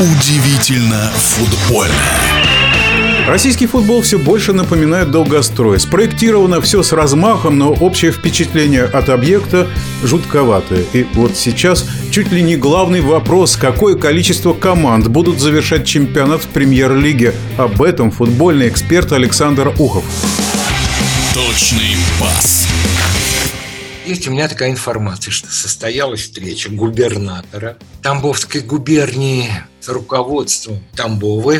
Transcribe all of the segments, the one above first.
Удивительно футбольно. Российский футбол все больше напоминает долгострой. Спроектировано все с размахом, но общее впечатление от объекта жутковатое. И вот сейчас чуть ли не главный вопрос, какое количество команд будут завершать чемпионат в премьер-лиге. Об этом футбольный эксперт Александр Ухов. Точный пас. Есть у меня такая информация, что состоялась встреча губернатора Тамбовской губернии с руководством Тамбова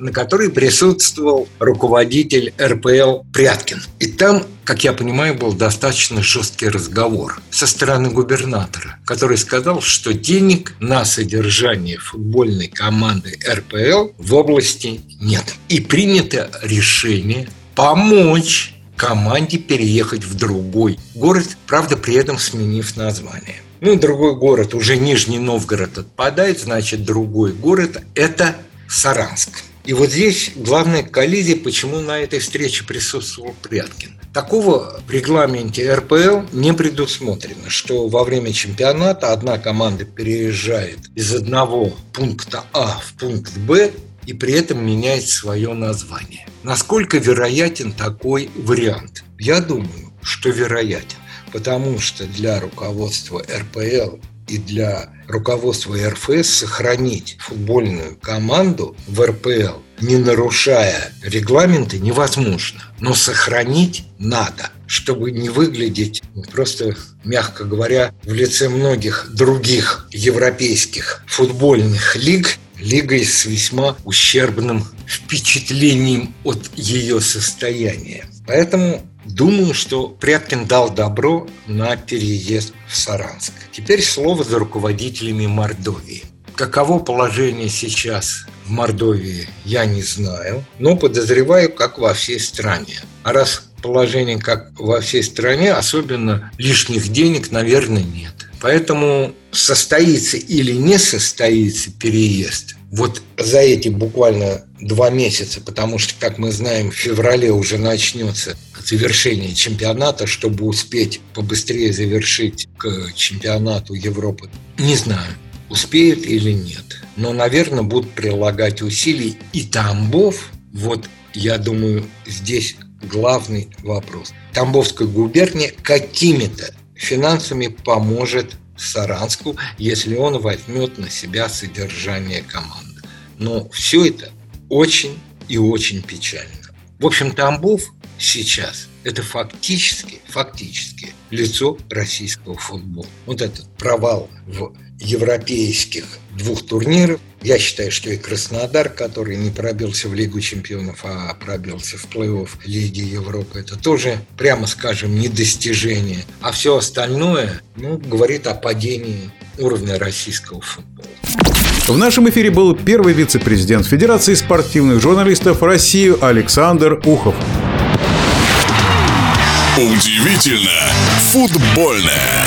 на которой присутствовал руководитель РПЛ Пряткин. И там, как я понимаю, был достаточно жесткий разговор со стороны губернатора, который сказал, что денег на содержание футбольной команды РПЛ в области нет. И принято решение помочь команде переехать в другой город, правда, при этом сменив название. Ну, другой город, уже Нижний Новгород отпадает, значит, другой город – это Саранск. И вот здесь главная коллизия, почему на этой встрече присутствовал Пряткин. Такого в регламенте РПЛ не предусмотрено, что во время чемпионата одна команда переезжает из одного пункта А в пункт Б и при этом меняет свое название. Насколько вероятен такой вариант? Я думаю, что вероятен, потому что для руководства РПЛ и для руководства РФС сохранить футбольную команду в РПЛ, не нарушая регламенты, невозможно. Но сохранить надо, чтобы не выглядеть просто, мягко говоря, в лице многих других европейских футбольных лиг лигой с весьма ущербным впечатлением от ее состояния. Поэтому думаю, что Пряткин дал добро на переезд в Саранск. Теперь слово за руководителями Мордовии. Каково положение сейчас в Мордовии, я не знаю, но подозреваю, как во всей стране. А раз положение как во всей стране, особенно лишних денег, наверное, нет. Поэтому состоится или не состоится переезд, вот за эти буквально два месяца, потому что, как мы знаем, в феврале уже начнется завершение чемпионата, чтобы успеть побыстрее завершить к чемпионату Европы. Не знаю, успеют или нет. Но, наверное, будут прилагать усилий. И Тамбов, вот я думаю, здесь главный вопрос. Тамбовская губерния какими-то финансами поможет Саранску, если он возьмет на себя содержание команды. Но все это очень и очень печально. В общем, Тамбов сейчас – это фактически, фактически лицо российского футбола. Вот этот провал в европейских двух турниров. Я считаю, что и Краснодар, который не пробился в Лигу чемпионов, а пробился в плей-офф Лиги Европы, это тоже, прямо скажем, недостижение. А все остальное ну, говорит о падении уровня российского футбола. В нашем эфире был первый вице-президент Федерации спортивных журналистов России Александр Ухов. Удивительно футбольное.